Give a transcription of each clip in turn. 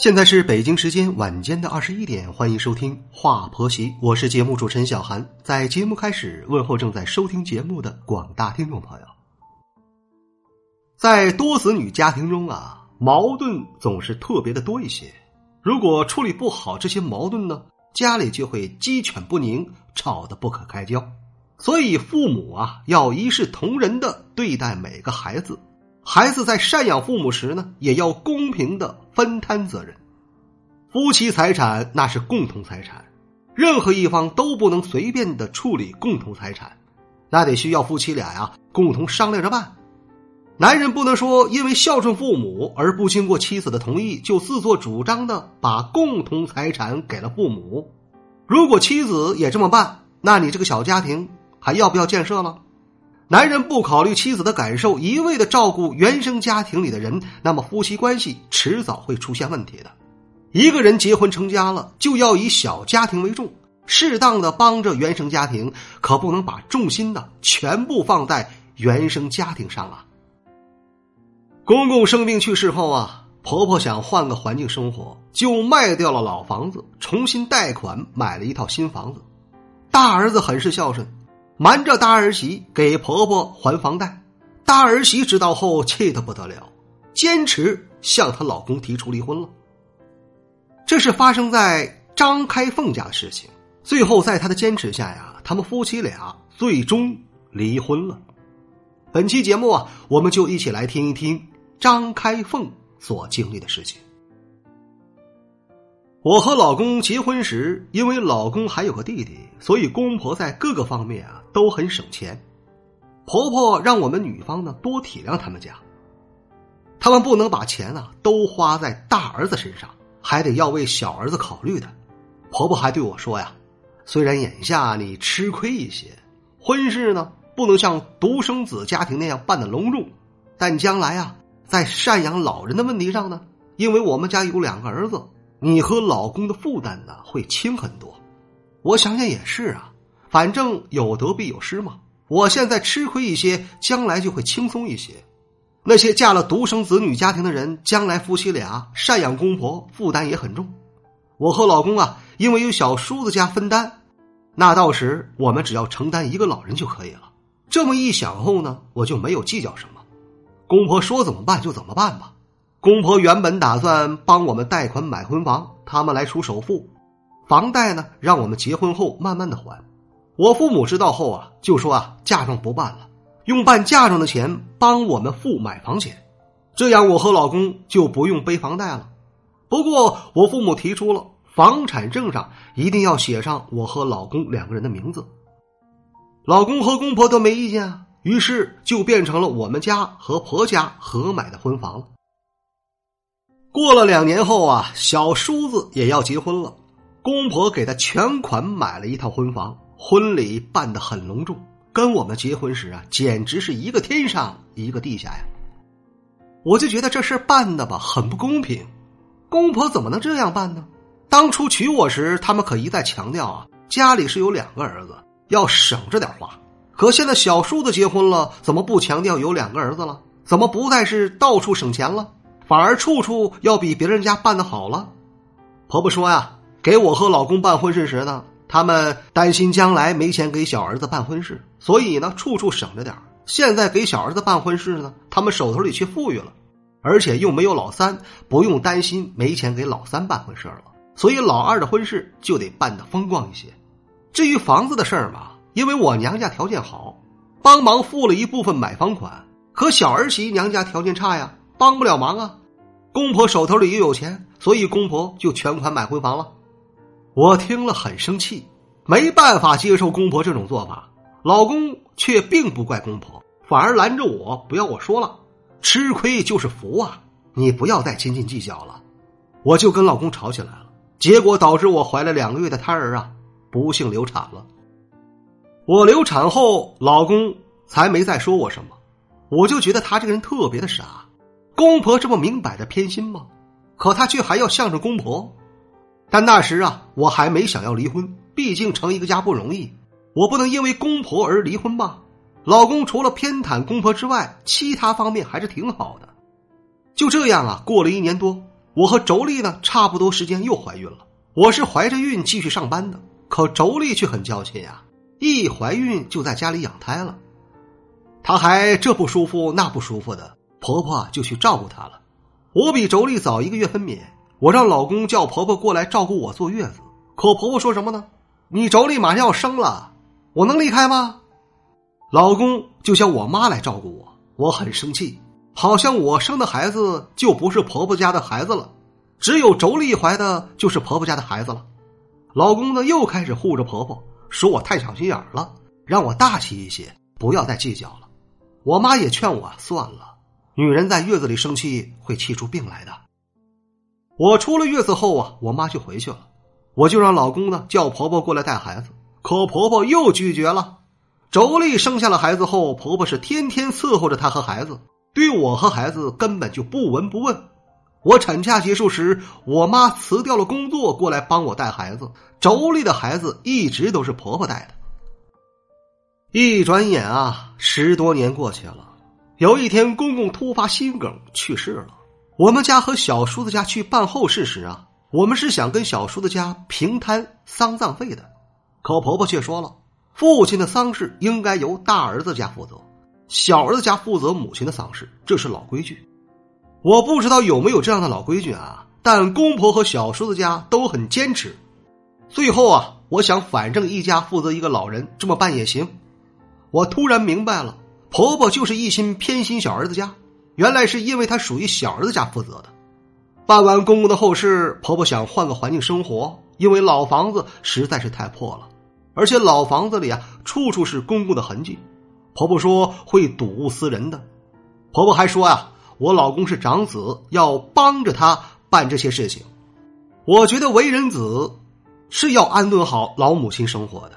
现在是北京时间晚间的二十一点，欢迎收听《话婆媳》，我是节目主持人小韩。在节目开始，问候正在收听节目的广大听众朋友。在多子女家庭中啊，矛盾总是特别的多一些。如果处理不好这些矛盾呢，家里就会鸡犬不宁，吵得不可开交。所以，父母啊，要一视同仁的对待每个孩子。孩子在赡养父母时呢，也要公平的分摊责任。夫妻财产那是共同财产，任何一方都不能随便的处理共同财产，那得需要夫妻俩呀共同商量着办。男人不能说因为孝顺父母而不经过妻子的同意就自作主张的把共同财产给了父母。如果妻子也这么办，那你这个小家庭还要不要建设了？男人不考虑妻子的感受，一味的照顾原生家庭里的人，那么夫妻关系迟早会出现问题的。一个人结婚成家了，就要以小家庭为重，适当的帮着原生家庭，可不能把重心呢全部放在原生家庭上啊。公公生病去世后啊，婆婆想换个环境生活，就卖掉了老房子，重新贷款买了一套新房子。大儿子很是孝顺。瞒着大儿媳给婆婆还房贷，大儿媳知道后气得不得了，坚持向她老公提出离婚了。这是发生在张开凤家的事情。最后在她的坚持下呀，他们夫妻俩最终离婚了。本期节目啊，我们就一起来听一听张开凤所经历的事情。我和老公结婚时，因为老公还有个弟弟，所以公婆在各个方面啊都很省钱。婆婆让我们女方呢多体谅他们家，他们不能把钱啊都花在大儿子身上，还得要为小儿子考虑的。婆婆还对我说呀：“虽然眼下你吃亏一些，婚事呢不能像独生子家庭那样办的隆重，但将来啊在赡养老人的问题上呢，因为我们家有两个儿子。”你和老公的负担呢会轻很多，我想想也是啊，反正有得必有失嘛。我现在吃亏一些，将来就会轻松一些。那些嫁了独生子女家庭的人，将来夫妻俩赡养公婆负担也很重。我和老公啊，因为有小叔子家分担，那到时我们只要承担一个老人就可以了。这么一想后呢，我就没有计较什么，公婆说怎么办就怎么办吧。公婆原本打算帮我们贷款买婚房，他们来出首付，房贷呢让我们结婚后慢慢的还。我父母知道后啊，就说啊嫁妆不办了，用办嫁妆的钱帮我们付买房钱，这样我和老公就不用背房贷了。不过我父母提出了房产证上一定要写上我和老公两个人的名字，老公和公婆都没意见啊，于是就变成了我们家和婆家合买的婚房了。过了两年后啊，小叔子也要结婚了，公婆给他全款买了一套婚房，婚礼办得很隆重，跟我们结婚时啊，简直是一个天上一个地下呀。我就觉得这事办的吧，很不公平，公婆怎么能这样办呢？当初娶我时，他们可一再强调啊，家里是有两个儿子，要省着点花。可现在小叔子结婚了，怎么不强调有两个儿子了？怎么不再是到处省钱了？反而处处要比别人家办的好了。婆婆说呀，给我和老公办婚事时呢，他们担心将来没钱给小儿子办婚事，所以呢处处省着点现在给小儿子办婚事呢，他们手头里却富裕了，而且又没有老三，不用担心没钱给老三办婚事了。所以老二的婚事就得办得风光一些。至于房子的事儿嘛，因为我娘家条件好，帮忙付了一部分买房款，可小儿媳娘家条件差呀，帮不了忙啊。公婆手头里又有钱，所以公婆就全款买婚房了。我听了很生气，没办法接受公婆这种做法。老公却并不怪公婆，反而拦着我不要我说了。吃亏就是福啊！你不要再斤斤计较了。我就跟老公吵起来了，结果导致我怀了两个月的胎儿啊，不幸流产了。我流产后，老公才没再说我什么，我就觉得他这个人特别的傻。公婆这么明摆着偏心吗？可他却还要向着公婆。但那时啊，我还没想要离婚，毕竟成一个家不容易，我不能因为公婆而离婚吧。老公除了偏袒公婆之外，其他方面还是挺好的。就这样啊，过了一年多，我和妯娌呢，差不多时间又怀孕了。我是怀着孕继续上班的，可妯娌却很娇气呀，一怀孕就在家里养胎了。她还这不舒服那不舒服的，婆婆就去照顾她了。我比妯娌早一个月分娩，我让老公叫婆婆过来照顾我坐月子。可婆婆说什么呢？你妯娌马上要生了，我能离开吗？老公就叫我妈来照顾我，我很生气，好像我生的孩子就不是婆婆家的孩子了。只有妯娌怀的就是婆婆家的孩子了，老公呢又开始护着婆婆，说我太小心眼了，让我大气一些，不要再计较了。我妈也劝我算了，女人在月子里生气会气出病来的。我出了月子后啊，我妈就回去了，我就让老公呢叫婆婆过来带孩子，可婆婆又拒绝了。妯娌生下了孩子后，婆婆是天天伺候着她和孩子，对我和孩子根本就不闻不问。我产假结束时，我妈辞掉了工作，过来帮我带孩子。妯娌的孩子一直都是婆婆带的。一转眼啊，十多年过去了。有一天，公公突发心梗去世了。我们家和小叔子家去办后事时啊，我们是想跟小叔子家平摊丧葬费的，可婆婆却说了，父亲的丧事应该由大儿子家负责，小儿子家负责母亲的丧事，这是老规矩。我不知道有没有这样的老规矩啊，但公婆和小叔子家都很坚持。最后啊，我想反正一家负责一个老人，这么办也行。我突然明白了，婆婆就是一心偏心小儿子家，原来是因为她属于小儿子家负责的。办完公公的后事，婆婆想换个环境生活，因为老房子实在是太破了，而且老房子里啊处处是公公的痕迹。婆婆说会睹物思人的。婆婆还说啊。我老公是长子，要帮着他办这些事情。我觉得为人子是要安顿好老母亲生活的。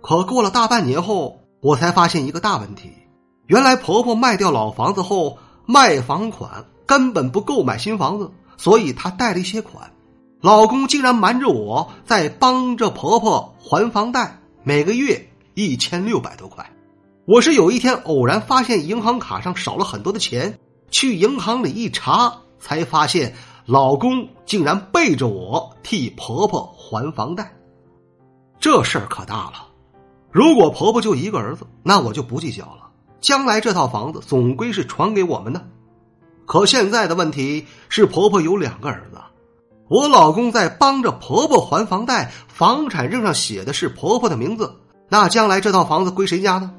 可过了大半年后，我才发现一个大问题：原来婆婆卖掉老房子后，卖房款根本不够买新房子，所以她贷了一些款。老公竟然瞒着我在帮着婆婆还房贷，每个月一千六百多块。我是有一天偶然发现银行卡上少了很多的钱。去银行里一查，才发现老公竟然背着我替婆婆还房贷，这事儿可大了。如果婆婆就一个儿子，那我就不计较了。将来这套房子总归是传给我们的。可现在的问题是，婆婆有两个儿子，我老公在帮着婆婆还房贷，房产证上写的是婆婆的名字，那将来这套房子归谁家呢？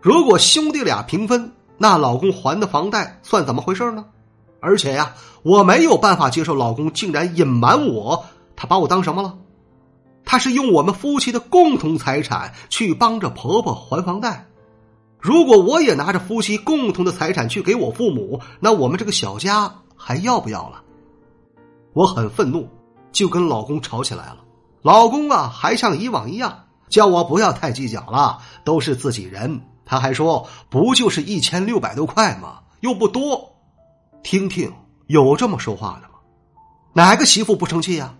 如果兄弟俩平分。那老公还的房贷算怎么回事呢？而且呀，我没有办法接受老公竟然隐瞒我，他把我当什么了？他是用我们夫妻的共同财产去帮着婆婆还房贷。如果我也拿着夫妻共同的财产去给我父母，那我们这个小家还要不要了？我很愤怒，就跟老公吵起来了。老公啊，还像以往一样叫我不要太计较了，都是自己人。他还说：“不就是一千六百多块吗？又不多。”听听，有这么说话的吗？哪个媳妇不生气呀？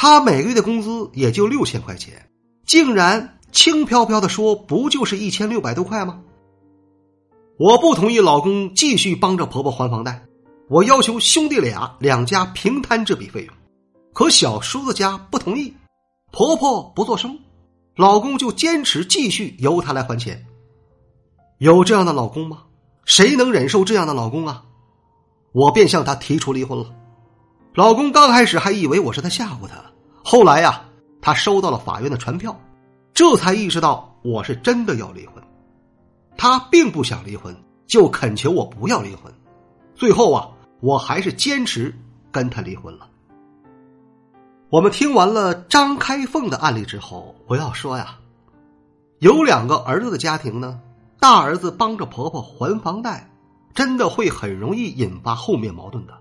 他每个月的工资也就六千块钱，竟然轻飘飘的说：“不就是一千六百多块吗？”我不同意老公继续帮着婆婆还房贷，我要求兄弟俩两家平摊这笔费用。可小叔子家不同意，婆婆不做声，老公就坚持继续由他来还钱。有这样的老公吗？谁能忍受这样的老公啊？我便向他提出离婚了。老公刚开始还以为我是在吓唬他，后来呀，他收到了法院的传票，这才意识到我是真的要离婚。他并不想离婚，就恳求我不要离婚。最后啊，我还是坚持跟他离婚了。我们听完了张开凤的案例之后，我要说呀，有两个儿子的家庭呢。大儿子帮着婆婆还房贷，真的会很容易引发后面矛盾的。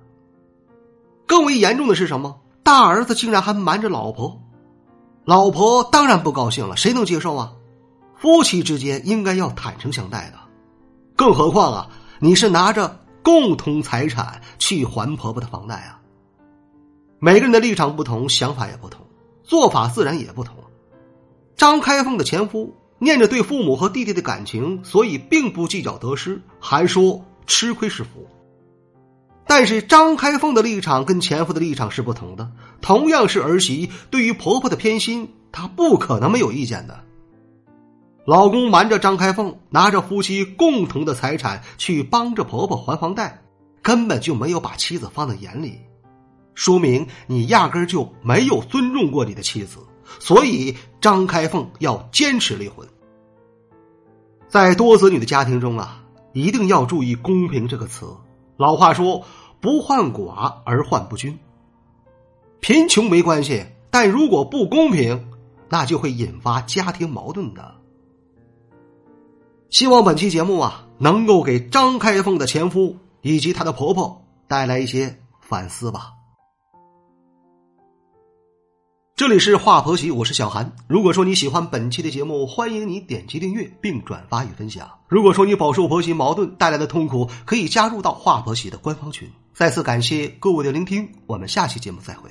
更为严重的是什么？大儿子竟然还瞒着老婆，老婆当然不高兴了，谁能接受啊？夫妻之间应该要坦诚相待的。更何况啊，你是拿着共同财产去还婆婆的房贷啊。每个人的立场不同，想法也不同，做法自然也不同。张开凤的前夫念着对父母和弟弟的感情，所以并不计较得失，还说吃亏是福。但是张开凤的立场跟前夫的立场是不同的。同样是儿媳，对于婆婆的偏心，她不可能没有意见的。老公瞒着张开凤，拿着夫妻共同的财产去帮着婆婆还房贷，根本就没有把妻子放在眼里，说明你压根就没有尊重过你的妻子。所以张开凤要坚持离婚。在多子女的家庭中啊，一定要注意“公平”这个词。老话说：“不患寡而患不均。”贫穷没关系，但如果不公平，那就会引发家庭矛盾的。希望本期节目啊，能够给张开凤的前夫以及她的婆婆带来一些反思吧。这里是华婆媳，我是小韩。如果说你喜欢本期的节目，欢迎你点击订阅并转发与分享。如果说你饱受婆媳矛盾带来的痛苦，可以加入到华婆媳的官方群。再次感谢各位的聆听，我们下期节目再会。